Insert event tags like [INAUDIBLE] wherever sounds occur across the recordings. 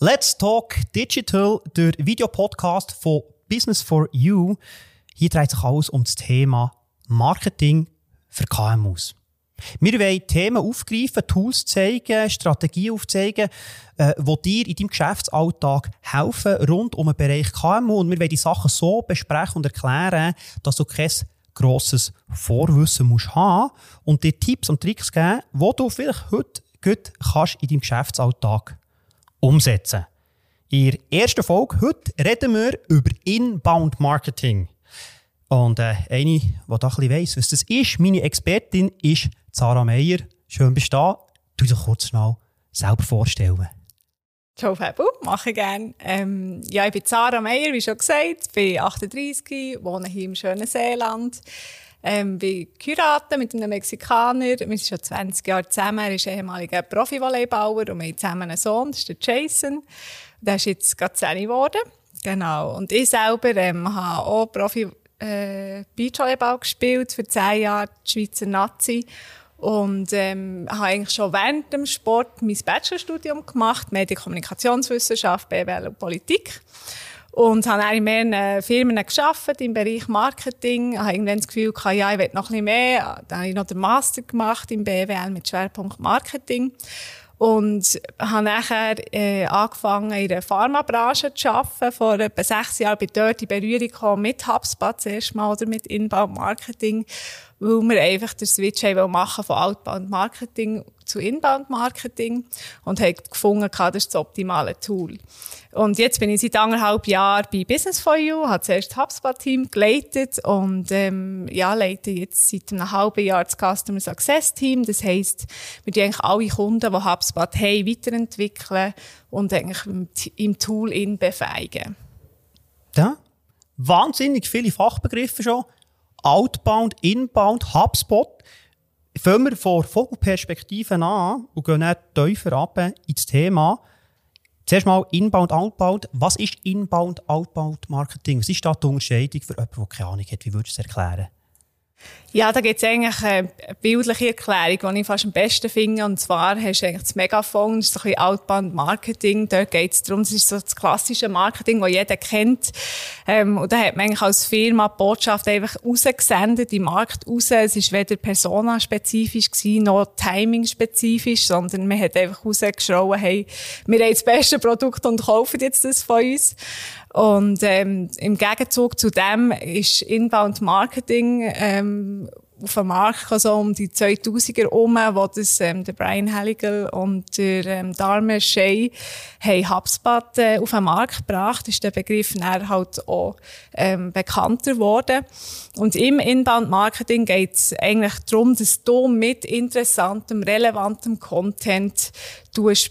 Let's Talk Digital, der Videopodcast von Business for You. Hier dreht sich alles um das Thema Marketing für KMUs. Wir wollen Themen aufgreifen, Tools zeigen, Strategien aufzeigen, äh, die dir in deinem Geschäftsalltag helfen rund um den Bereich KMU. Und wir wollen die Sachen so besprechen und erklären, dass du kein grosses Vorwissen musst haben und dir Tipps und Tricks geben, die du vielleicht heute gut kannst in deinem Geschäftsalltag umsetzen. In der ersten Folge heute reden wir über Inbound Marketing. Und äh, eine, die da ein bisschen weiss, was das ist, meine Expertin ist Sarah Meyer. Schön bist du da. Du dich kurz schnell selber vorstellen. Ciao Fabu, mache ich gerne. Ähm, ja, ich bin Sarah Meyer, wie schon gesagt, bin 38, wohne hier im schönen Seeland. Ähm, bin geheiratet mit einem Mexikaner. Wir sind schon 20 Jahre zusammen. Er ist ehemaliger Profi-Volleybauer und wir haben zusammen einen Sohn, das ist der Jason. Der ist jetzt gerade 10 geworden. Genau. Und ich selber ähm, habe auch Profi äh, Beachvolleyball gespielt für 10 Jahre, die Schweizer Nazi. Und ähm, habe eigentlich schon während dem Sport mein Bachelorstudium gemacht, Medienkommunikationswissenschaft, BWL und Politik. Und habe dann in mehreren Firmen gearbeitet im Bereich Marketing. Habe irgendwann das Gefühl gehabt, ja, ich will noch ein bisschen mehr. Dann habe ich noch den Master gemacht im BWL mit Schwerpunkt Marketing. Und habe nachher äh, angefangen, in der Pharmabranche zu arbeiten. Vor etwa sechs Jahren bin ich dort in Berührung gekommen mit HubSpot zuerst mal oder mit Inbound Marketing, weil wir einfach den Switch haben machen von Outbound Marketing zu Inbound Marketing und habe gefunden, das ist das optimale Tool. Und jetzt bin ich seit anderthalb Jahren bei Business for You, habe zuerst das HubSpot-Team geleitet und ähm, ja, leite jetzt seit einem halben Jahr das Customer Success Team. Das heisst, wir die eigentlich alle Kunden, die HubSpot haben, weiterentwickeln und eigentlich im, Tool in befähigen. Ja, wahnsinnig viele Fachbegriffe schon. Outbound, Inbound, HubSpot. Fangen wir von Vogelperspektiven an und gehen dann tiefer ab ins Thema. Zuerst mal Inbound, Outbound. Was ist Inbound, Outbound Marketing? Was ist da die Unterscheidung für jemanden, der keine Ahnung hat? Wie würdest du es erklären? Ja, da gibt es eigentlich eine bildliche Erklärung, die ich fast am besten finde. Und zwar hast du eigentlich das Megafon, das ist so ein bisschen Outbound-Marketing. Dort geht es darum, das ist so das klassische Marketing, das jeder kennt. Ähm, und da hat man eigentlich als Firma die Botschaft einfach rausgesendet, im Markt raus. Es ist weder personaspezifisch gewesen, noch timing-spezifisch, sondern man hat einfach rausgeschrien, hey, wir haben das beste Produkt und kaufen jetzt das von uns. Und ähm, im Gegenzug zu dem ist Inbound Marketing ähm, auf dem Markt so um die 2000er herum, wo das, ähm, der Brian Halligal und der ähm, Dharma Shea haben HubSpot äh, auf den Markt gebracht, ist der Begriff dann halt auch ähm, bekannter geworden. Und im Inbound-Marketing geht es eigentlich darum, dass du mit interessantem, relevantem Content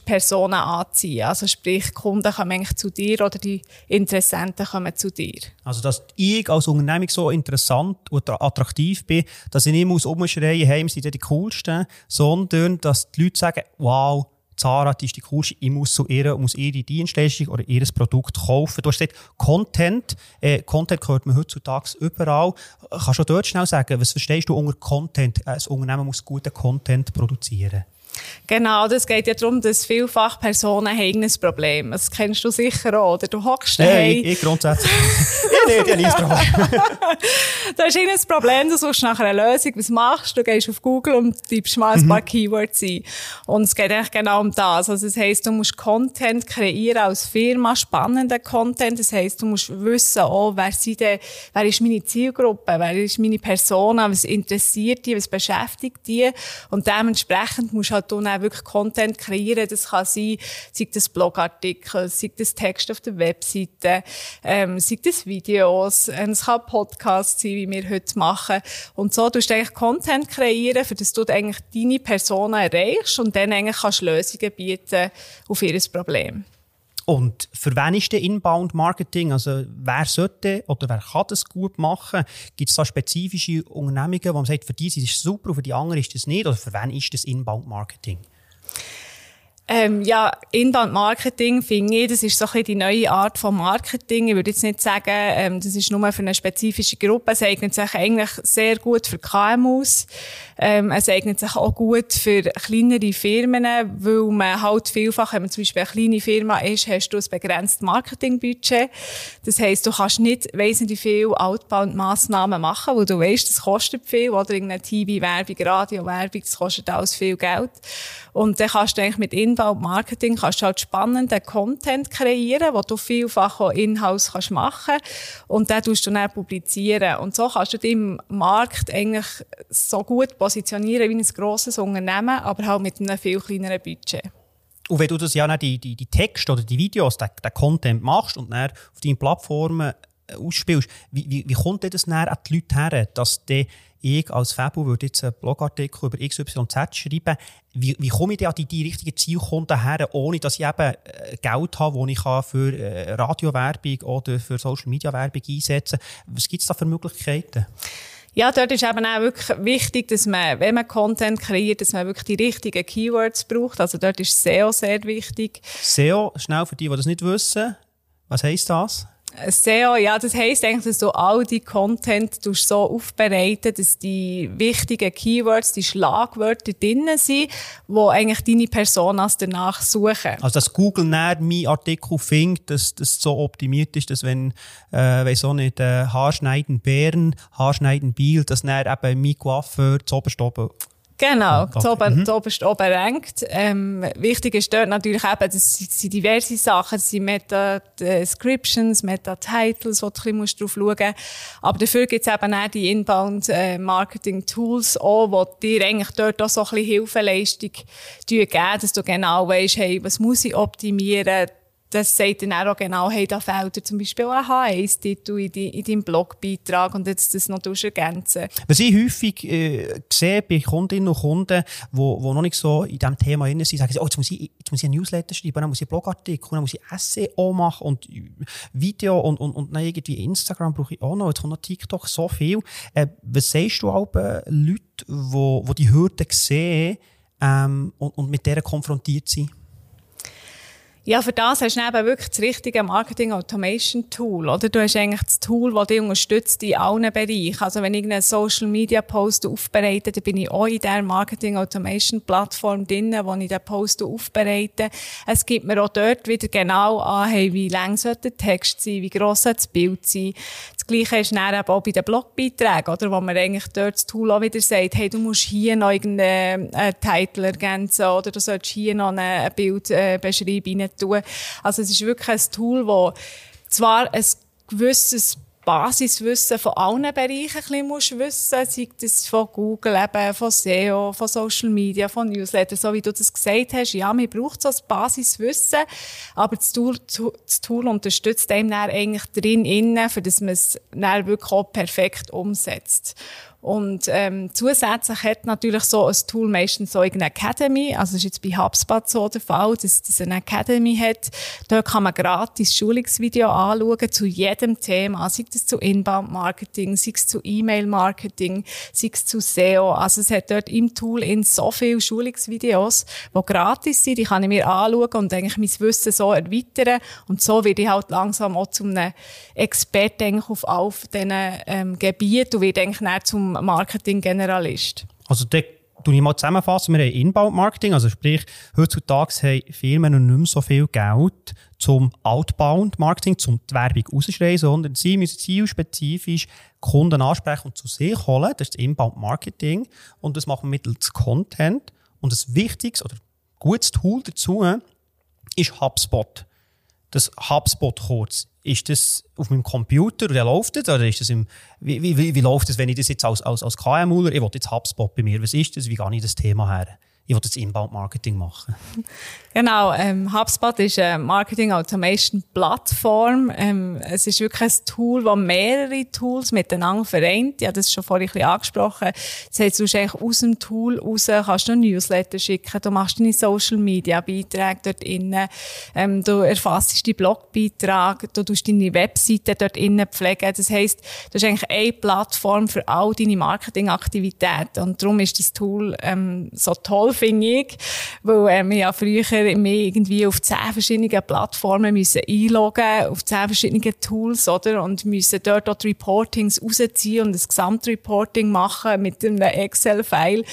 Personen anziehen. Also sprich, Kunden kommen eigentlich zu dir oder die Interessenten kommen zu dir. Also dass ich als Unternehmung so interessant oder attraktiv bin, dass ich nicht muss umschreien, hey, wir sind die Coolsten, sondern dass die Leute sagen, wow, Zara, die ist die coolste, ich muss zu ihr, muss ihre Dienstleistung oder ihr Produkt kaufen. Du hast gesagt, Content, äh, Content gehört man heutzutage überall. Kannst du dort schnell sagen, was verstehst du unter Content? Ein Unternehmen muss guten Content produzieren. Genau, das geht ja darum, dass vielfach Personen haben ein Problem. Das kennst du sicher auch, oder? Du hockst. Nein, ich grundsätzlich. [LAUGHS] ich nicht, ich habe Problem. du hast ein Problem, du suchst nach einer Lösung. Was machst du? Du gehst auf Google und tippst mal ein paar mhm. Keywords ein. Und es geht eigentlich genau um das. Also, das heisst, du musst Content kreieren als Firma, spannenden Content. Das heisst, du musst wissen, oh, wer, sind denn, wer ist meine Zielgruppe, wer ist meine Person, was interessiert die, was beschäftigt die. Und dementsprechend musst du halt du dann wirklich Content kreieren. Das kann sein, sei das Blogartikel, sei das Text auf der Webseite, ähm, sei das Videos, ähm, es kann Podcasts sein, wie wir heute machen. Und so tust du eigentlich Content kreieren, für das du eigentlich deine Personen erreichst und dann eigentlich kannst Lösungen bieten auf ihr Problem. Und für wen ist der Inbound Marketing? Also, wer sollte oder wer kann das gut machen? Gibt es da spezifische Unternehmungen, wo man sagt, für die ist es super für die anderen ist es nicht? Oder für wen ist das Inbound Marketing? Ähm, ja, Inbound Marketing finde ich, das ist so ein bisschen die neue Art von Marketing. Ich würde jetzt nicht sagen, ähm, das ist nur für eine spezifische Gruppe. Es eignet sich eigentlich sehr gut für KMUs. Ähm, es eignet sich auch gut für kleinere Firmen, weil man halt vielfach, wenn man zum Beispiel eine kleine Firma ist, hast du ein begrenztes Marketingbudget. Das heisst, du kannst nicht wesentlich viel Outbound-Massnahmen machen, weil du weißt, das kostet viel, oder irgendeine TV-Werbung, Radio-Werbung, das kostet alles viel Geld. Und dann kannst du eigentlich mit Inbound Marketing kannst du halt spannenden Content kreieren, wo du vielfach auch in-house kannst machen und den tust du dann publizieren. Und so kannst du deinen Markt eigentlich so gut positionieren wie ein grosses Unternehmen, aber halt mit einem viel kleineren Budget. Und wenn du das ja die, die, die Texte oder die Videos, den, den Content machst und dann auf deinen Plattformen äh, ausspielst, wie, wie, wie kommt das dann an die Leute her, dass die ich als Fabu würde jetzt einen Blogartikel über XYZ schreiben, wie, wie komme ich denn an die, die richtigen Zielkunden her, ohne dass ich eben äh, Geld habe, das ich für äh, Radiowerbung oder für Social-Media-Werbung einsetzen kann? Was gibt es da für Möglichkeiten? Ja, dort ist eben auch wirklich wichtig, dass man, wenn man Content kreiert, dass man wirklich die richtigen Keywords braucht. Also dort ist SEO sehr wichtig. SEO, schnell für die, die das nicht wissen, was heisst das? SEO, ja, das heisst eigentlich, dass du all die Content so aufbereiten, dass die wichtigen Keywords, die Schlagwörter drinnen sind, wo eigentlich deine Personas danach suchen. Also, dass Google näher meinen Artikel findet, dass das so optimiert ist, dass wenn, äh, weiss auch nicht, äh, Haarschneiden Bären, Haarschneiden Biel, dass näher eben mein Coiffeur zu oben Genau, okay. zu oben, mhm. zu oberst oben rankt. Ähm, wichtig ist dort natürlich eben, das sind diverse Sachen, das sind Meta-Descriptions, Meta-Titles, wo du ein bisschen drauf schauen musst. Aber dafür gibt es eben auch die Inbound-Marketing-Tools äh, auch, die dir eigentlich dort auch so ein bisschen Hilfeleistung geben, dass du genau weißt, hey, was muss ich optimieren, das sagt dann auch genau, hey, da fehlt dir zum Beispiel ein H1-Titel in, in deinem Blogbeitrag und jetzt das noch ergänzen. Was ich häufig äh, sehe bei Kundinnen und Kunden, die wo, noch nicht so in diesem Thema drin sind, sagen sie, oh, jetzt muss ich, jetzt muss ich einen Newsletter schreiben, dann muss ich einen Blogartikel, dann muss ich SEO machen und Video und, und, und dann irgendwie Instagram brauche ich auch noch, jetzt kommt noch TikTok, so viel. Äh, was sagst du auch äh, die wo, wo die Hürden sehen ähm, und, und mit denen konfrontiert sind? Ja, für das hast du eben wirklich das richtige Marketing Automation Tool, oder? Du hast eigentlich das Tool, das dich unterstützt in allen Bereichen. Also wenn ich einen Social Media Post aufbereite, dann bin ich auch in der Marketing Automation Plattform drin, wo ich den Post aufbereite. Es gibt mir auch dort wieder genau an, hey, wie lang sollte der Text sein, wie gross soll das Bild sein. Das Gleiche ist dann eben auch bei den Blogbeiträgen, oder? Wo man eigentlich dort das Tool auch wieder sagt, hey, du musst hier noch irgendeinen äh, Titel ergänzen, oder du sollst hier noch eine Bildbeschreibung äh, tun. Also es ist wirklich ein Tool, das zwar ein gewisses Basiswissen von allen Bereichen ein bisschen wissen sei das von Google, eben, von SEO, von Social Media, von Newsletter, so wie du das gesagt hast. Ja, man braucht so ein Basiswissen, aber das Tool, das Tool unterstützt einem dann eigentlich drin, innen, für das man es dann wirklich auch perfekt umsetzt. Und ähm, zusätzlich hat natürlich so ein Tool meistens so eine Academy, also das ist jetzt bei HubSpot so der Fall, dass es eine Academy hat. Dort kann man gratis Schulungsvideo anschauen zu jedem Thema, sei es zu Inbound-Marketing, sei es zu E-Mail-Marketing, sei es zu SEO. Also es hat dort im Tool in so viele Schulungsvideos, die gratis sind, die kann ich mir anschauen und eigentlich mein Wissen so erweitern. Und so werde ich halt langsam auch zu einem Experten auf all diesen ähm, Gebieten und werde eigentlich zum Marketing-Generalist. Also da tue ich mal zusammenfassen, wir haben Inbound-Marketing, also sprich, heutzutage haben Firmen noch nicht mehr so viel Geld zum Outbound-Marketing, zum die Werbung rausschreien, sondern sie müssen zielspezifisch Kunden ansprechen und zu sich holen. Das ist das Inbound-Marketing und das machen wir mittels Content. Und das wichtigste oder gutes Tool dazu ist HubSpot. Das HubSpot kurz ist das auf meinem Computer oder läuft das? Oder ist das im, wie, wie, wie läuft das, wenn ich das jetzt als, als, als KMUler, ich will jetzt HubSpot bei mir, was ist das? Wie gehe ich das Thema her? Ich will das Inbound-Marketing machen. [LAUGHS] Genau, ähm, HubSpot ist eine Marketing-Automation-Plattform. Ähm, es ist wirklich ein Tool, das mehrere Tools miteinander vereint. Ja, das ist schon vorhin ein bisschen angesprochen. Das heißt, du eigentlich aus dem Tool raus kannst du Newsletter schicken, du machst deine Social-Media-Beiträge dort innen, ähm, du erfassest die Blogbeiträge, du tust deine Webseite dort innen pflegen. Das heisst, das ist eigentlich eine Plattform für all deine Marketingaktivitäten. Und darum ist das Tool ähm, so toll finde ich. Weil äh, wir ja früher mehr irgendwie auf zehn verschiedenen Plattformen müssen einloggen, auf zehn verschiedene Tools, oder? Und müssen dort auch die Reportings rausziehen und das Gesamtreporting machen mit einem Excel-File.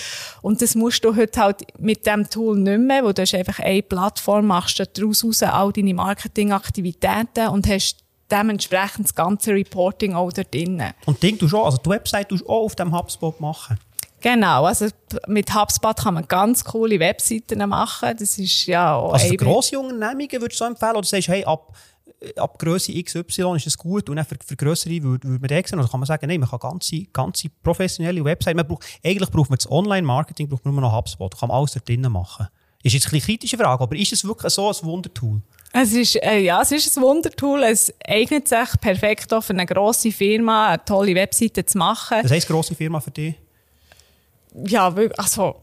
Und das musst du heute halt mit dem Tool nicht mehr, wo du hast einfach eine Plattform, machst daraus raus all deine Marketingaktivitäten und hast dementsprechend das ganze Reporting auch dort drin. Und Ding du schon, also die Website du auch auf dem HubSpot machen? Genau, also mit HubSpot kann man ganz coole Webseiten machen. Das ist ja auch Also für grosse Unternehmungen würdest du so empfehlen? Oder sagst du, hey, ab, ab Größe XY ist es gut und für, für grössere würde, würde man wechseln? Oder kann man sagen, nein, man kann ganze, ganze professionelle Website, man braucht, eigentlich braucht man das Online-Marketing, braucht man nur noch HubSpot, kann man alles dort drinnen machen. Ist jetzt eine kritische Frage, aber ist es wirklich so ein Wundertool? Es ist, äh, ja, es ist ein Wundertool. Es eignet sich perfekt auch für eine grosse Firma, eine tolle Webseite zu machen. Das heisst, grosse Firma für dich? Ja, also...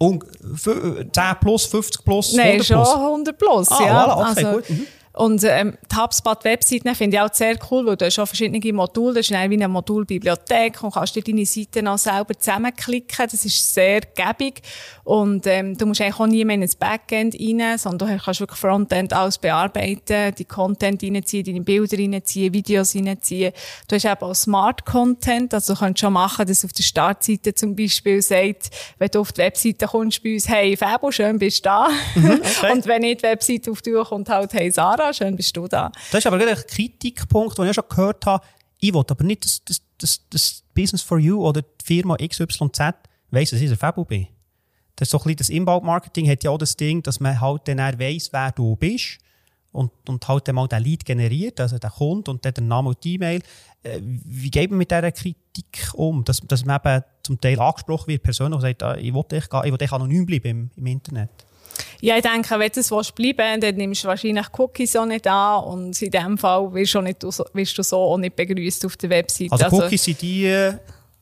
Und 10 plus, 50 plus, Nein, 100 plus? schon 100 plus, ah, ja. Voilà, okay, also, gut. Mhm. Und ähm, die HubSpot-Webseiten finde ich auch sehr cool, weil du hast auch verschiedene Module, das ist wie eine Modulbibliothek und kannst dir deine Seiten auch selber zusammenklicken. Das ist sehr gäbig und ähm, du musst eigentlich auch nie mehr in ein Backend rein, sondern du kannst wirklich Frontend alles bearbeiten, die Content reinziehen, deine Bilder reinziehen, Videos reinziehen. Du hast eben auch Smart Content, also du kannst schon machen, dass auf der Startseite zum Beispiel sagt, wenn du auf die Webseite kommst bei uns, hey Fabo, schön bist du da. Mhm, [LAUGHS] okay. und wenn nicht die Webseite auf die Tür kommt, halt, hey Sarah, schön bist du da. Das ist aber ein Kritikpunkt, den ich schon gehört habe. Ich will aber nicht, dass das, das, das Business for You oder die Firma XYZ weiss, dass ich ein Fabo bin. Das so das Inbound-Marketing hat ja auch das Ding, dass man halt dann weiss, wer du bist und, und halt dann mal den Lead generiert, also der Kunde und dann den Namen und die E-Mail. Äh, Wie geht man mit dieser Kritik um? Dass, dass man eben zum Teil angesprochen wird, persönlich und sagt, ah, ich will echt, ich will anonym bleiben im, im Internet. Ja, ich denke, wenn du es bleiben willst, dann nimmst du wahrscheinlich Cookies auch nicht an und in dem Fall wirst du, nicht, wirst du so auch nicht begrüßt auf der Webseite. Also, also Cookies sind die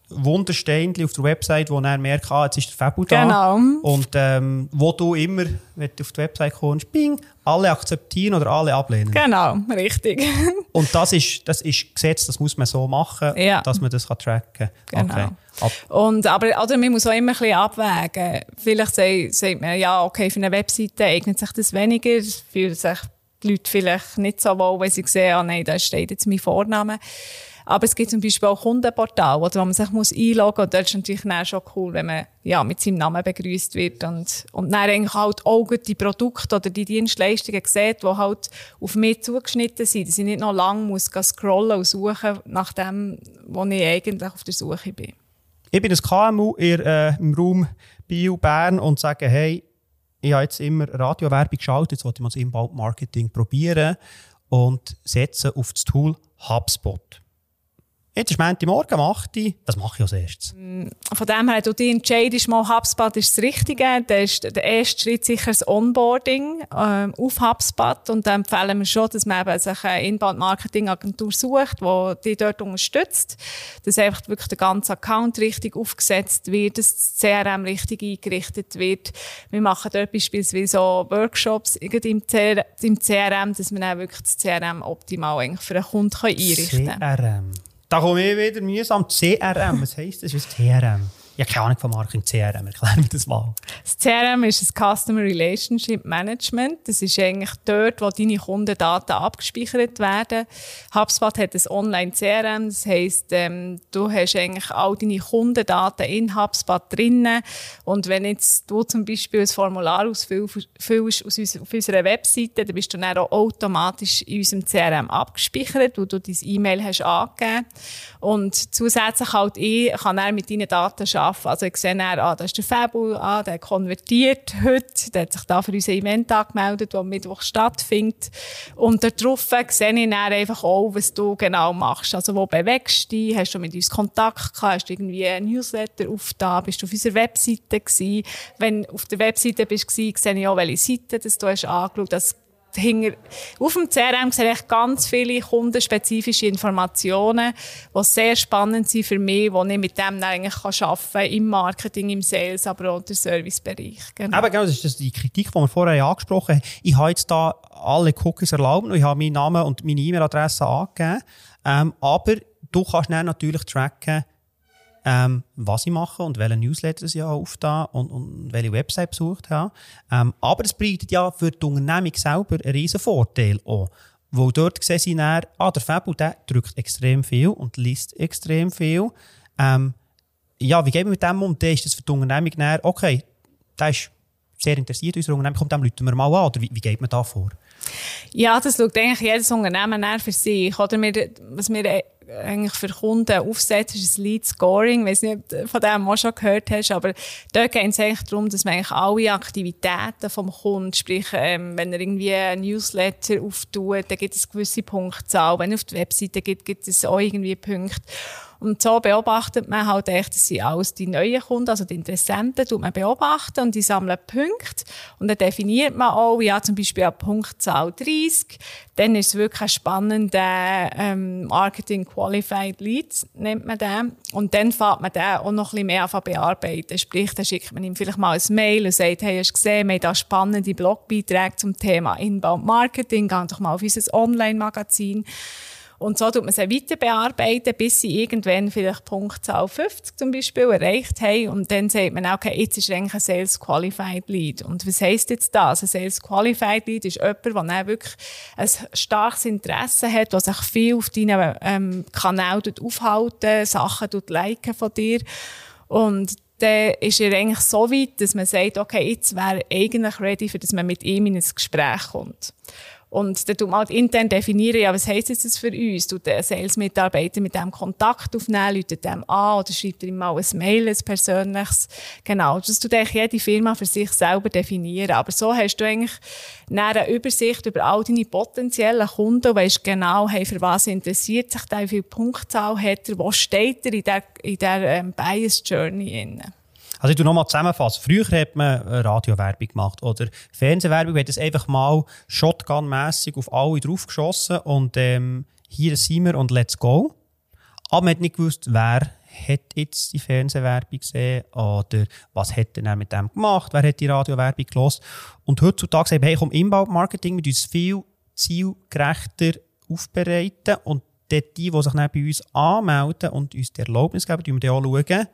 Wundersteinchen auf der Website, wo dann merkt, ah, jetzt ist der Fabu da. Genau. Und ähm, wo du immer, wenn du auf die Website kommst, bing, alle akzeptieren oder alle ablehnen. Genau, richtig. [LAUGHS] Und das ist, das ist Gesetz, das muss man so machen, Ja. dass man das kann tracken kann. Genau. Ab, Und, aber, oder man muss auch immer ein bisschen abwägen. Vielleicht sagt, man, ja, okay, für eine Webseite eignet sich das weniger, fühlen sich die Leute vielleicht nicht so wohl, wenn sie sehen, ah, nein, da steht jetzt mein Vorname. Aber es gibt zum Beispiel auch Kundenportal, oder, wo man sich muss einloggen muss. Und dort ist natürlich dann schon cool, wenn man ja, mit seinem Namen begrüßt wird. Und, und dann eigentlich halt auch die Produkte oder die Dienstleistungen sieht, die halt auf mich zugeschnitten sind. Dass ich nicht noch lange muss scrollen und suchen nach dem, wo ich eigentlich auf der Suche bin. ich bin ein KMU in, äh, im Raum Bio Bern und sage, hey, ich habe jetzt immer Radiowerbung geschaltet, jetzt wollte ich mal das Inbound-Marketing probieren und setze auf das Tool HubSpot. Jetzt ist Montagmorgen, um 8 Uhr. Das mache ich als erstes. Von dem her, du dich entscheidest, mal HubSpot ist das Richtige. Dann ist der erste Schritt sicher das Onboarding ähm, auf HubSpot. Und dann empfehlen wir schon, dass man eben sich eine Inbound-Marketing-Agentur sucht, die dich dort unterstützt. Dass einfach wirklich der ganze Account richtig aufgesetzt wird, dass das CRM richtig eingerichtet wird. Wir machen dort beispielsweise auch Workshops irgendwie im, CR im CRM, dass man dann wirklich das CRM optimal eigentlich für einen Kunden einrichten kann. CRM. Da komme ich wieder mühsam. CRM, was heisst das? Was ist CRM? Ich habe keine Ahnung von Marketing. CRM, erklär mir das mal. Das CRM ist das Customer Relationship Management. Das ist eigentlich dort, wo deine Kundendaten abgespeichert werden. HubSpot hat ein Online-CRM. Das heisst, ähm, du hast eigentlich all deine Kundendaten in HubSpot drinnen. Und wenn jetzt du zum Beispiel ein Formular ausfüllst auf unserer Webseite, dann bist du dann auch automatisch in unserem CRM abgespeichert, wo du dein E-Mail hast angegeben. Und zusätzlich halt ich kann er mit deinen Daten arbeiten. Also ich sehe dann, ah, da ist der Fabu, ah, der konvertiert heute, der hat sich da für unser Event angemeldet, das am Mittwoch stattfindet. Und darauf sehe ich dann einfach auch, was du genau machst. Also wo bewegst du dich, hast du mit uns Kontakt gehabt, hast du irgendwie ein Newsletter aufgetan, bist du auf unserer Webseite gewesen. Wenn du auf der Webseite bist, sehe ich auch, welche Seite das du hast angeschaut hast hinter, auf dem CRM sehe ich ganz viele kundenspezifische Informationen, die sehr spannend sind für mich, die ich mit dem eigentlich arbeiten kann, im Marketing, im Sales, aber auch im Servicebereich. Genau. Eben, genau, das ist die Kritik, die wir vorher angesprochen haben. Ich habe jetzt da alle Cookies erlaubt und ich habe meinen Namen und meine E-Mail-Adresse angegeben. Ähm, aber du kannst dann natürlich tracken, ähm, was ich mache und welche Newsletter ich auf da und, und welche Website besucht habe. Ähm, aber es bietet ja für die Unternehmung selber einen riesen Vorteil auch. Weil dort sehen sie dann, ah, der Fabel, der drückt extrem viel und liest extrem viel. Ähm, ja, wie gehen wir mit dem um? Dann ist das für die Unternehmung dann, okay, der ist sehr interessiert in unserer Unternehmung, kommt, dem rufen wir mal an. Oder wie, wie geht man da vor? Ja, das schaut eigentlich jedes Unternehmen für sich. Oder wir, was wir eigentlich für Kunden aufsetzen, ist ein Lead Scoring. Ich weiß nicht, ob du von dem auch schon gehört hast, aber dort geht es eigentlich darum, dass man eigentlich alle Aktivitäten vom Kunden, sprich, ähm, wenn er irgendwie ein Newsletter auftut, dann gibt es gewisse Punktzahl. Wenn er auf die Webseite gibt, gibt es auch irgendwie Punkte. Und so beobachtet man halt echt, dass sie alles die neuen Kunden, also die Interessenten, tut man beobachten und die sammeln Punkte. Und dann definiert man auch, ja, zum Beispiel an Punktzahl 30. Dann ist es wirklich ein spannender ähm, Marketing Qualified Lead, nennt man den. Und dann fährt man den auch noch ein bisschen mehr an bearbeiten. Sprich, dann schickt man ihm vielleicht mal ein Mail und sagt, hey, hast du gesehen, wir haben da spannende Blogbeiträge zum Thema Inbound Marketing, geh doch mal auf unser Online-Magazin. Und so tut man sie weiter bearbeiten, bis sie irgendwann vielleicht Punktzahl 50 zum Beispiel erreicht haben. Und dann sagt man, okay, jetzt ist eigentlich ein Sales Qualified Lead. Und was heisst jetzt das? Ein Sales Qualified Lead ist jemand, der dann wirklich ein starkes Interesse hat, der sich viel auf deinen ähm, Kanal aufhalten, Sachen liken von dir. Und dann ist er eigentlich so weit, dass man sagt, okay, jetzt wäre eigentlich ready, für dass man mit ihm in ein Gespräch kommt. Und dann tut man halt intern definieren, ja, was heisst jetzt das für uns? Tut der Sales-Mitarbeiter mit dem Kontakt aufnehmen, läutet dem an oder schreibt ihm mal ein Mail, ein persönliches? Genau. Das tut eigentlich jede Firma für sich selber definieren. Aber so hast du eigentlich eine Übersicht über all deine potenziellen Kunden, weißt genau, hey, für was interessiert sich der, wie viel Punktzahl hat er, wo steht er in der, in der ähm, Bias Journey inne. Also ich tu nochmal zusammenfassen. Früher hat man Radiowerbung gemacht oder Fernsehwerbung, hat es einfach mal Shotgun-mässig auf alle draufgeschossen und ähm, hier sind wir und let's go. Aber man hat nicht gewusst, wer hat jetzt die Fernsehwerbung gesehen oder was hat er mit dem gemacht, wer hat die Radiowerbung gelost. Und heutzutage sagen wir, hey, komm, Inbound-Marketing mit uns viel zielgerechter aufbereiten und die, die sich dann bei uns anmelden und uns die Erlaubnis geben, die wir dann schauen,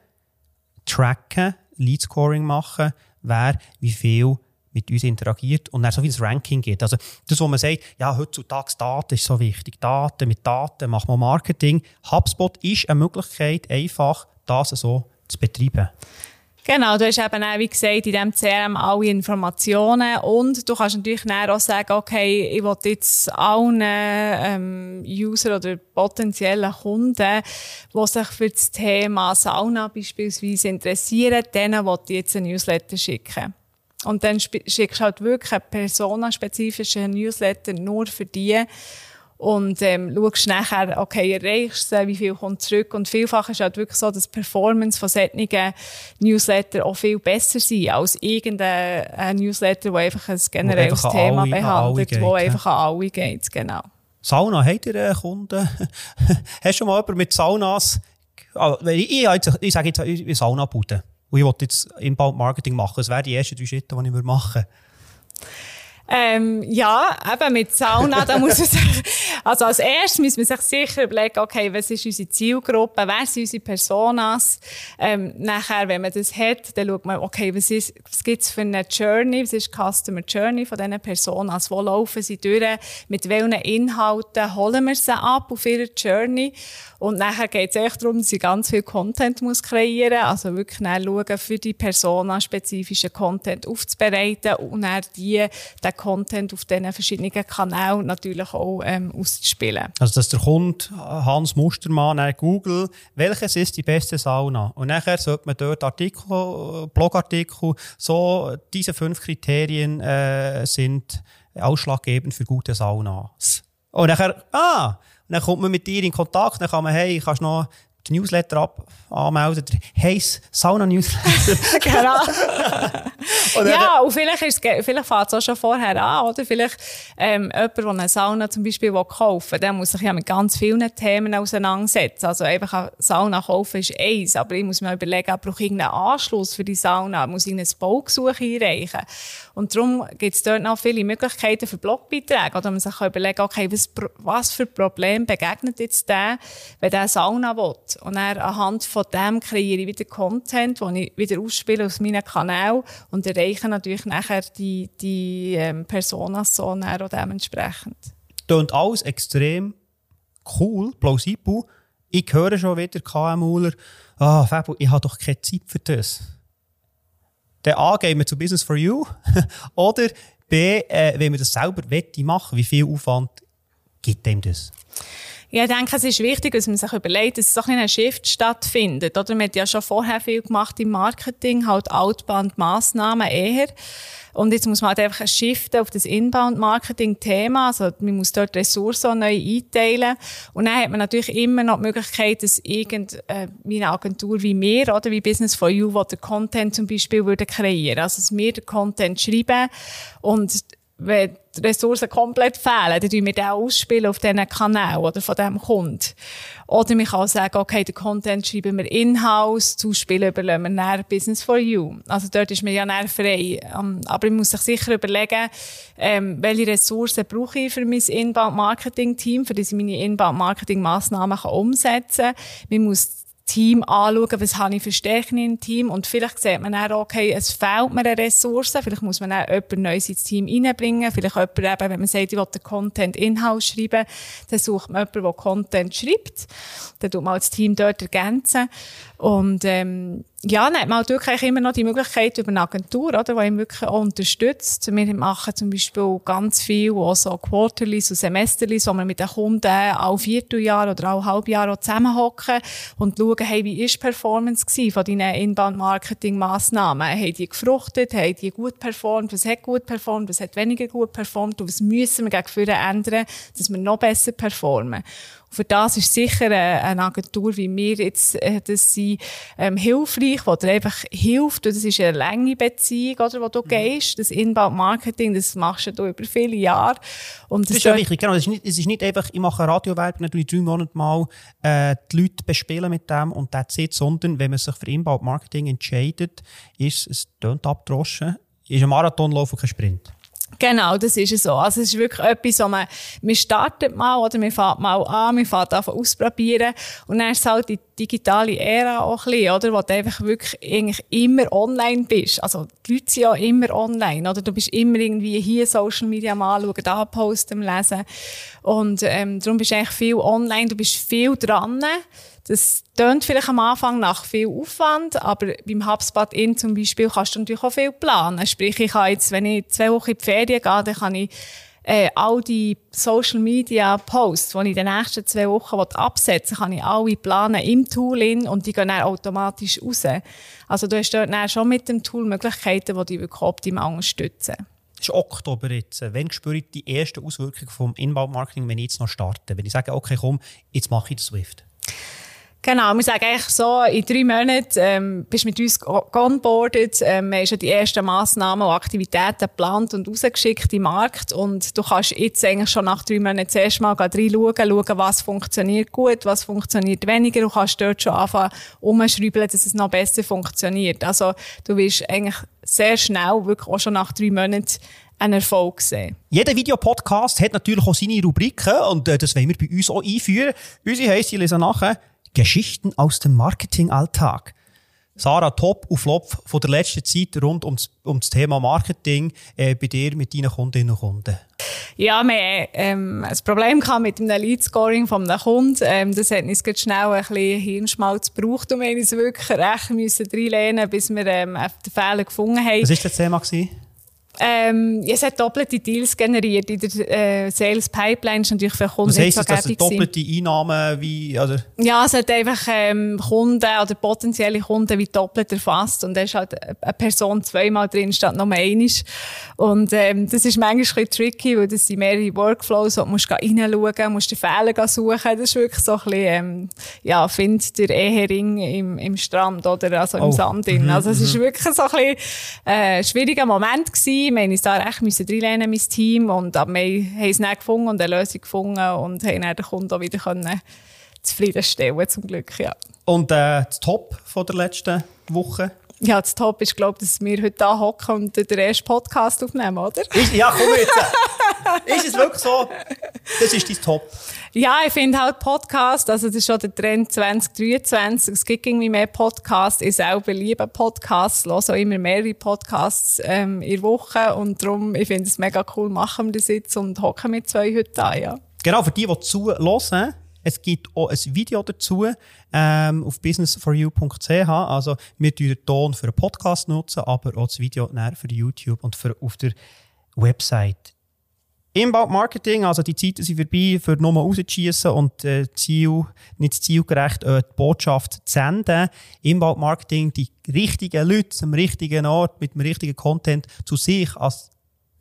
tracken, Lead Scoring machen, wer wie viel mit uns interagiert und dann so wie das Ranking geht. Also das, wo man sagt, ja, heutzutage Daten ist so wichtig. Daten, mit Daten machen wir Marketing. HubSpot ist eine Möglichkeit, einfach das so zu betreiben. Genau, du hast eben auch, wie gesagt, in diesem CRM alle Informationen und du kannst natürlich auch sagen, okay, ich will jetzt allen ähm, User oder potenziellen Kunden, die sich für das Thema Sauna beispielsweise interessieren, denen will ich jetzt ein Newsletter schicken. Und dann schickst du halt wirklich einen personenspezifischen Newsletter nur für die, und ähm, schaust nachher, okay, erreichst du wie viel kommt zurück und vielfach ist halt wirklich so, dass die Performance von solchen Newsletter auch viel besser sind als irgendein Newsletter, der einfach ein generelles Thema alle, behandelt, geht, wo einfach an alle geht, genau. Sauna, habt ihr einen Kunden? [LAUGHS] Hast du schon mal jemanden mit Saunas? Also, ich, ich, ich sage jetzt, ich will Sauna bauen. Und ich will jetzt Inbound Marketing machen. Das wären die ersten drei Schritte, die ich machen würde. Ähm, ja, eben mit Sauna, da muss man [LAUGHS] sich, also als erstes muss man sich sicher überlegen, okay, was ist unsere Zielgruppe, wer sind unsere Personas? Ähm, nachher, wenn man das hat, dann schaut man, okay, was ist, was gibt's für eine Journey, was ist die Customer Journey von diesen Personas, wo laufen sie durch, mit welchen Inhalten holen wir sie ab auf ihrer Journey? Und nachher geht es echt darum, dass sie ganz viel Content muss kreieren, also wirklich schauen, für die Persona spezifischen Content aufzubereiten und dann die, den Content auf diesen verschiedenen Kanälen natürlich auch ähm, auszuspielen. Also, dass der Kunde Hans Mustermann nach Google, welches ist die beste Sauna? Und nachher sollte man dort Artikel, Blogartikel, so diese fünf Kriterien äh, sind ausschlaggebend für gute Saunas. Und nachher, ah, dann kommt man mit dir in Kontakt, dann kann man, hey, kannst noch den Newsletter ab anmelden, der Heiss Sauna Newsletter. [LAUGHS] genau. [LAUGHS] ja, und vielleicht, ist vielleicht fängt es auch schon vorher an, oder? Vielleicht, ähm, jemand, der eine Sauna zum Beispiel kaufen will, der muss sich ja mit ganz vielen Themen auseinandersetzen. Also einfach eine Sauna kaufen ist eins, aber ich muss mir überlegen, brauche ich irgendeinen Anschluss für die Sauna? Muss ich ein Baugesuch einreichen? Und darum gibt es dort noch viele Möglichkeiten für Blogbeiträge, oder man sich kann überlegen, okay, was, was für Problem begegnet jetzt der, wenn der Sauna will? Und dann anhand von dem kreiere ich wieder Content, den ich wieder ausspiele aus meinem Kanal und erreiche natürlich nachher die, die ähm, Personas so auch dementsprechend. Tönt alles extrem cool, plausibel. Ich höre schon wieder KMUler, ah, Fabio, ich habe doch keine Zeit für das. Dann A, gehen wir zu Business for You. [LAUGHS] Oder B, äh, wenn man das selber machen, wie viel Aufwand gibt dem das? Ja, ich denke, es ist wichtig, dass man sich überlegt, dass so ein Shift stattfindet. Oder man hat ja schon vorher viel gemacht im Marketing, halt Outbound-Massnahmen eher. Und jetzt muss man halt einfach shiften auf das Inbound-Marketing-Thema. Also, man muss dort Ressourcen neu einteilen. Und dann hat man natürlich immer noch die Möglichkeit, dass irgendeine äh, Agentur wie wir oder wie Business for You, wo der Content zum Beispiel würde kreieren. Also, dass wir den Content schreiben und wenn die Ressourcen komplett fehlen, dann tun wir den ausspielen auf diesen Kanal oder von diesem Kunden. Oder man kann sagen, okay, den Content schreiben wir in-house, zu Spielen überlassen wir näher Business for You. Also dort ist man ja näher frei. Ähm, aber ich muss sich sicher überlegen, ähm, welche Ressourcen brauche ich für mein Inbound-Marketing-Team, für das ich meine Inbound-Marketing-Massnahmen umsetzen kann. Man muss Team anschauen, was habe ich für Stärken im Team. Und vielleicht sieht man dann, okay, es fehlt mir eine Ressource, vielleicht muss man dann jemanden Neues ins Team reinbringen, vielleicht jemand eben, wenn man sagt, ich will den Content in-house schreiben, dann sucht man jemanden, der Content schreibt, dann tut man das Team dort ergänzen und ähm, ja, dann hat man halt wirklich immer noch die Möglichkeit über eine Agentur, oder, die ihn wirklich auch unterstützt. Wir machen zum Beispiel ganz viel, auch so Quarterlies und Semesterlies, wo wir mit den Kunden auch Vierteljahr oder auch Halbjahr zusammenhocken und schauen, hey, wie ist die Performance von deinen Inbound-Marketing-Massnahmen? Haben die gefruchtet? Haben die gut performt? Was hat gut performt? Was hat weniger gut performt? Und was müssen wir gegen ändern, dass wir noch besser performen? Für das ist sicher eine Agentur wie wir jetzt, dass sie ähm, hilfreich, die dir einfach hilft. Und das ist eine lange Beziehung, oder, wo du mhm. gehst. Das Inbound-Marketing, das machst du über viele Jahre. Und das, das ist ja wichtig, genau. Es ist, nicht, es ist nicht einfach, ich mache Radiowerbung, natürlich drei Monate mal äh, die Leute bespielen mit dem und that's it, sondern wenn man sich für Inbound-Marketing entscheidet, ist es tönt abdroschen, ist ein Marathonlauf und kein Sprint. Genau, das ist es so. Also es ist wirklich etwas, wo man, man startet mal oder man fährt mal an, man fährt einfach ausprobieren und dann ist es halt die digitale Ära auch ein bisschen, oder, wo du einfach wirklich eigentlich immer online bist. Also die Leute sind ja immer online, oder? Du bist immer irgendwie hier Social Media mal anschauen, da posten, lesen und ähm, darum bist du eigentlich viel online, du bist viel dran das tönt vielleicht am Anfang nach viel Aufwand, aber beim HubSpot in zum Beispiel kannst du natürlich auch viel planen. Sprich, ich kann jetzt, wenn ich zwei Wochen in die Ferien gehe, dann kann ich äh, all die Social Media Posts, die ich in den nächsten zwei Wochen absetzen will, kann ich alle planen im Tool in und die gehen dann automatisch raus. Also du hast dort dann schon mit dem Tool Möglichkeiten, die dich wirklich optimal unterstützen. Es ist Oktober jetzt. Wann spüre ich die ersten Auswirkungen vom Inbound-Marketing, wenn ich jetzt noch starte? Wenn ich sage, okay, komm, jetzt mache ich das Swift. Genau, wir sagen eigentlich so, in drei Monaten ähm, bist du mit uns onboarded, ähm, wir haben schon die ersten Massnahmen und Aktivitäten geplant und rausgeschickt im Markt und du kannst jetzt eigentlich schon nach drei Monaten zuerst mal reinschauen, schauen, was funktioniert gut, was funktioniert weniger, du kannst dort schon anfangen umschreiben, dass es noch besser funktioniert. Also du wirst eigentlich sehr schnell, wirklich auch schon nach drei Monaten, einen Erfolg sehen. Jeder Videopodcast hat natürlich auch seine Rubriken und äh, das wollen wir bei uns auch einführen. Unsere heisst, ich lese nachher, Geschichten aus dem Marketingalltag. Sarah, Top und Flop von der letzten Zeit rund ums, um das Thema Marketing äh, bei dir mit deinen Kundinnen und Kunden. Ja, wir haben ähm, ein Problem mit dem Lead-Scoring von einem Kunden. Ähm, das hat uns schnell ein bisschen Hirnschmalz gebraucht und wir mussten uns wirklich recht müssen reinlehnen, bis wir ähm, den Fehler gefunden haben. Was war das Thema? Gewesen? Ähm, es hat doppelte Deals generiert in der äh, Sales Pipeline. ist natürlich für Kunden Was heisst das, also doppelte Einnahmen wie, oder? Ja, es hat einfach ähm, Kunden oder potenzielle Kunden wie doppelt erfasst und da ist halt eine Person zweimal drin statt noch einmal. Und ähm, das ist manchmal ein bisschen tricky, weil das sind mehrere Workflows, wo du musst reinschauen musst, den Fehler suchen. Das ist wirklich so ein bisschen, ähm, ja, find der Ehering im, im Strand oder also im oh. Sand drin. Mhm, also es ist mhm. wirklich so ein bisschen äh, schwieriger Moment gewesen gewesen. Wir mussten uns da echt müssen reinlernen, mein Team. Und, aber wir haben es nicht gefunden und eine Lösung gefunden und haben dann den Kunden auch wieder können zufriedenstellen zum Glück, ja. Und äh, das Top von der letzten Woche? Ja, das Top ist, glaube ich, dass wir heute da hocken und den ersten Podcast aufnehmen, oder? Ja, komm jetzt! ist es wirklich so? Das ist dein Top. Ja, ich finde halt Podcast, also das ist schon der Trend 2023. Es gibt irgendwie mehr Podcasts. Ich selber liebe Podcasts, höre auch immer mehrere Podcasts ähm, in der Woche und darum, ich finde es mega cool, machen wir das jetzt und hocken mit zwei heute an, ja. Genau, für die, die zuhören, es gibt auch ein Video dazu ähm, auf businessforyou.ch. Also wir nutzen den Ton für einen Podcast, nutzen, aber auch das Video für YouTube und für auf der Website. Inbound Marketing, also die Zeiten sind vorbei, für nur rauszuschießen und äh, Ziel, nicht zielgerecht äh, die Botschaft zu senden. Inbound Marketing, die richtigen Leute am richtigen Ort mit dem richtigen Content zu sich als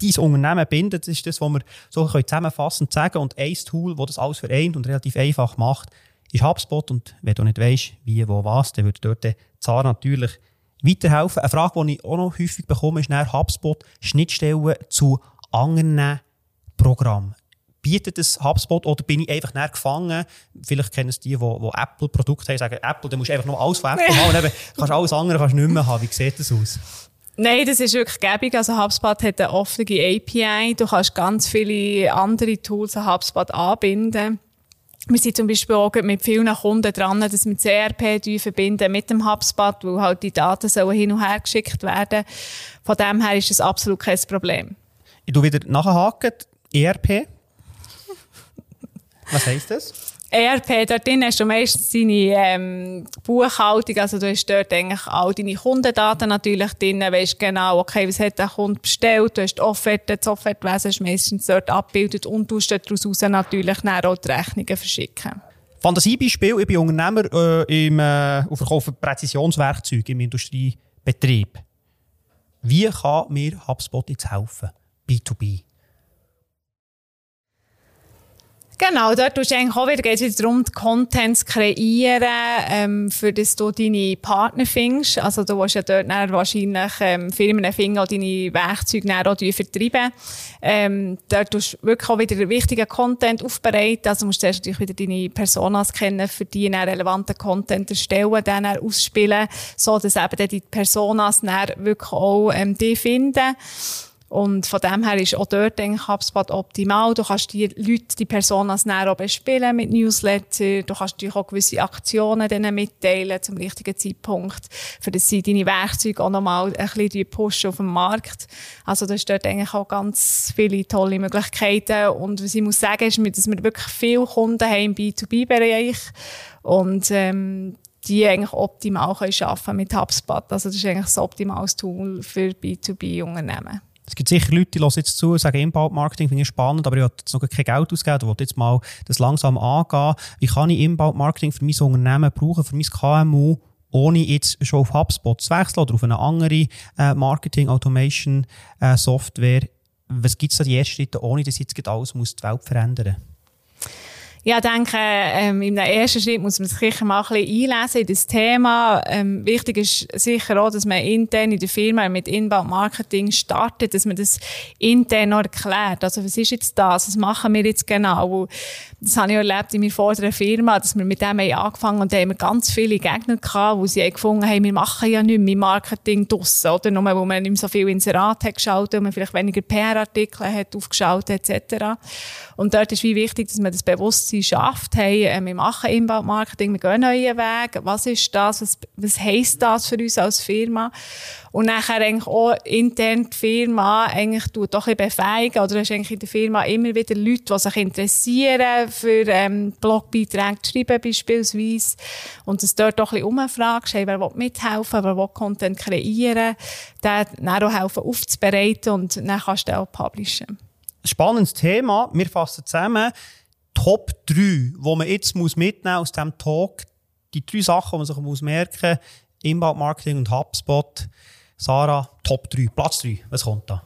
dein Unternehmen bindet. Das ist das, was wir so zusammenfassend sagen Und ein Tool, das das alles vereint und relativ einfach macht, ist HubSpot. Und wenn du nicht weißt, wie, wo, was, dann würde dort Zara natürlich weiterhelfen. Eine Frage, die ich auch noch häufig bekomme, ist nach HubSpot Schnittstellen zu anderen Programmen. Bietet es HubSpot oder bin ich einfach näher gefangen? Vielleicht kennen es die, die, die Apple-Produkte haben, sagen, Apple, dann musst du einfach nur alles von Apple haben und eben, kannst alles andere kannst nicht mehr haben. Wie sieht das aus? Nein, das ist wirklich gäbig. Also HubSpot hat eine offene API. Du kannst ganz viele andere Tools an HubSpot anbinden. Wir sind zum Beispiel auch mit vielen Kunden dran, dass wir CRP verbinden mit dem HubSpot, weil halt die Daten sollen hin und her geschickt werden. Von dem her ist das absolut kein Problem. Ich tu wieder nachhaken. ERP. Was heisst das? ERP, dort hast du meistens deine ähm, Buchhaltung, also du hast dort eigentlich all deine Kundendaten natürlich drin, weißt genau, okay, was hat der Kunde bestellt, du hast die Offerte, das Offertwesen ist meistens dort abgebildet und du dort daraus natürlich dann auch die Rechnungen verschicken. Fantasiebeispiel, ich bin Unternehmer äh, im, äh, und verkaufe Präzisionswerkzeuge im Industriebetrieb. Wie kann mir HubSpot jetzt helfen? B2B. Genau, dort tust du eigentlich auch wieder, geht es wieder darum, Content zu kreieren, ähm, für das du deine Partner findest. Also du willst ja dort wahrscheinlich ähm, Firmen finden, die deine Werkzeuge dann auch vertreiben. Ähm, dort tust du wirklich auch wieder wichtigen Content aufbereiten. Also musst du zuerst natürlich wieder deine Personas kennen, für die dann relevanten Content erstellen, dann ausspielen, so dass eben dann die Personas dann wirklich auch ähm, die finden. Und von dem her ist auch dort eigentlich HubSpot optimal. Du kannst die Leute, die Personas näher bespielen mit Newsletter. Du kannst natürlich auch gewisse Aktionen denen mitteilen zum richtigen Zeitpunkt, für das sie deine Werkzeuge auch nochmal ein bisschen pushen auf dem Markt. Also da ist dort eigentlich auch ganz viele tolle Möglichkeiten. Und was ich muss sagen, ist, dass wir wirklich viele Kunden haben im B2B-Bereich. Und, ähm, die eigentlich optimal können arbeiten mit HubSpot. Also das ist eigentlich das optimale Tool für B2B-Unternehmen. Es gibt sicher Leute, die hören jetzt zu und sagen, Inbound-Marketing finde ich spannend, aber ich habe jetzt noch kein Geld ausgegeben, ich will jetzt mal das langsam angehen. Wie kann ich Inbound-Marketing für mein Unternehmen brauchen, für mein KMU, ohne jetzt schon auf HubSpot zu wechseln oder auf eine andere äh, Marketing-Automation-Software? Äh, Was gibt es da die ersten Schritte, ohne dass jetzt alles muss die Welt verändern muss? Ja, ich denke, ähm, im ersten Schritt muss man sich sicher mal ein bisschen einlesen in das Thema. Ähm, wichtig ist sicher auch, dass man intern in der Firma mit Inbound Marketing startet, dass man das intern erklärt. Also, was ist jetzt das? Was machen wir jetzt genau? Das habe ich erlebt in meiner vorderen Firma, dass wir mit dem haben angefangen und da haben wir ganz viele Gegner gehabt, wo sie gefunden haben, wir machen ja nicht mehr Marketing draussen, oder? Nur, wo man nicht mehr so viel Inserat hat geschaut und man vielleicht weniger PR-Artikel hat aufgeschaut, etc. Und dort ist wie wichtig, dass man das Bewusstsein schafft, hey, äh, wir machen Inbound-Marketing, wir gehen neuen Weg, was ist das, was, was heisst das für uns als Firma? Und nachher eigentlich auch intern die Firma eigentlich tut doch ein befähigen, oder hast eigentlich in der Firma immer wieder Leute, die sich interessieren für ähm, Blogbeiträge zu schreiben beispielsweise. Und dass dort doch ein bisschen umfragst, hey, wer will mithelfen, wer will Content kreieren, dann auch helfen aufzubereiten und dann kannst du auch publishen. Spannendes Thema. Wir fassen zusammen Top 3, die man jetzt muss mitnehmen aus diesem Talk. Die drei Sachen, die man sich muss merken muss. Inbound Marketing und HubSpot. Sarah, Top 3, Platz 3. Was kommt da?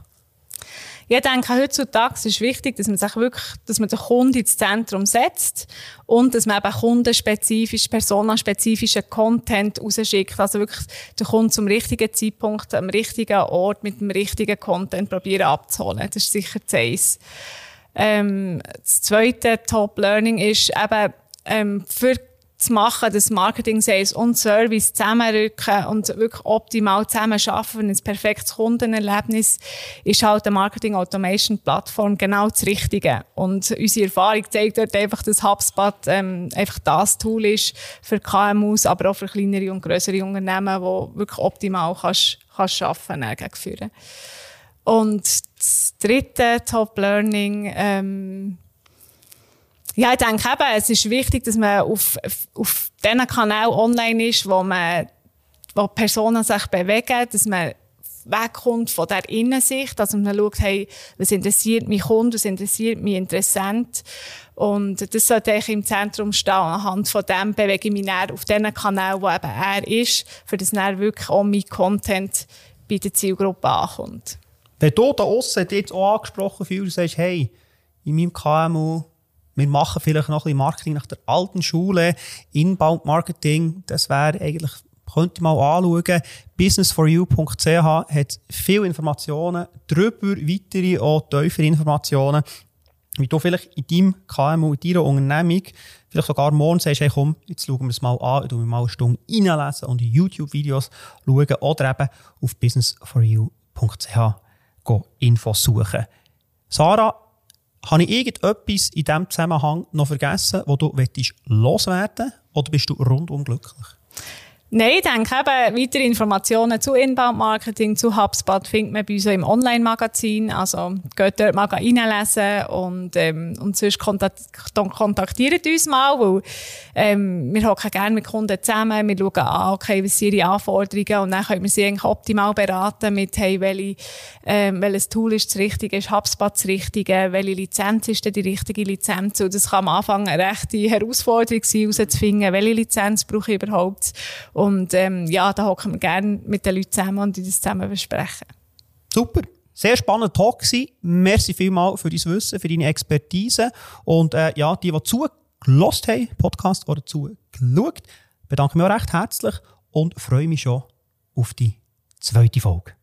ich denke, heutzutage ist es wichtig, dass man sich wirklich, dass man den Kunden ins Zentrum setzt und dass man eben kundenspezifisch, personenspezifischen Content rausschickt. Also wirklich den Kunden zum richtigen Zeitpunkt, am richtigen Ort mit dem richtigen Content probieren abzuholen. Das ist sicher das eins. Ähm, das zweite Top Learning ist eben, ähm, für zu machen, dass Marketing, Sales und Service zusammenrücken und wirklich optimal zusammen schaffen für ein perfektes Kundenerlebnis, ist halt eine Marketing Automation Plattform genau das Richtige. Und unsere Erfahrung zeigt dort einfach, dass HubSpot ähm, einfach das Tool ist für KMUs, aber auch für kleinere und größere Unternehmen, wo wirklich optimal kannst, kannst schaffen, äh. Und das dritte Top Learning, ähm, ja, ich denke eben, es ist wichtig, dass man auf, auf diesen Kanal online ist, wo man, wo Personen sich bewegen, dass man wegkommt von der Innensicht, dass man schaut, hey, was interessiert mich Kunde, was interessiert mich Interessent. Und das sollte eigentlich im Zentrum stehen. Anhand von dem bewege ich mich näher auf den Kanal, wo eben er ist, für das dann wirklich auch mein Content bei der Zielgruppe ankommt. Wenn du da aussen jetzt auch angesprochen fühlst, sagst, hey, in meinem KMU wir machen vielleicht noch ein bisschen Marketing nach der alten Schule. Inbound Marketing, das wäre eigentlich, könnte mal anschauen. Businessforyou.ch hat viele Informationen, darüber weitere, auch tiefere Informationen, wie du vielleicht in deinem KMU, in deiner Unternehmung, vielleicht sogar morgen sagst, hey komm, jetzt schauen wir es mal an, du mal eine Stunde reinlesen und YouTube-Videos schauen oder eben auf businessforyou.ch Infos suchen. Sarah, habe ich irgendetwas in diesem Zusammenhang noch vergessen, wo du loswerden willst? Oder bist du rundum glücklich? Nein, ich denke eben, weitere Informationen zu Inbound-Marketing, zu HubSpot findet man bei uns im Online-Magazin. Also geht dort mal reinlesen und, ähm, und sonst kontaktiert uns mal, weil ähm, wir hocken gerne mit Kunden zusammen, wir schauen an, okay, was sind ihre Anforderungen und dann können wir sie eigentlich optimal beraten mit, hey, welche, ähm, welches Tool ist das Richtige, ist HubSpot das Richtige, welche Lizenz ist denn die richtige Lizenz und das kann am Anfang eine rechte Herausforderung sein, herauszufinden, welche Lizenz brauche ich überhaupt und ähm, ja, da hocken wir gerne mit den Leuten zusammen und das zusammen besprechen. Super. Sehr spannender Talk gewesen. Merci vielmals für dein Wissen, für deine Expertise. Und äh, ja, die, die zugelassen haben, Podcast oder zugeschaut, bedanke mich auch recht herzlich und freue mich schon auf die zweite Folge.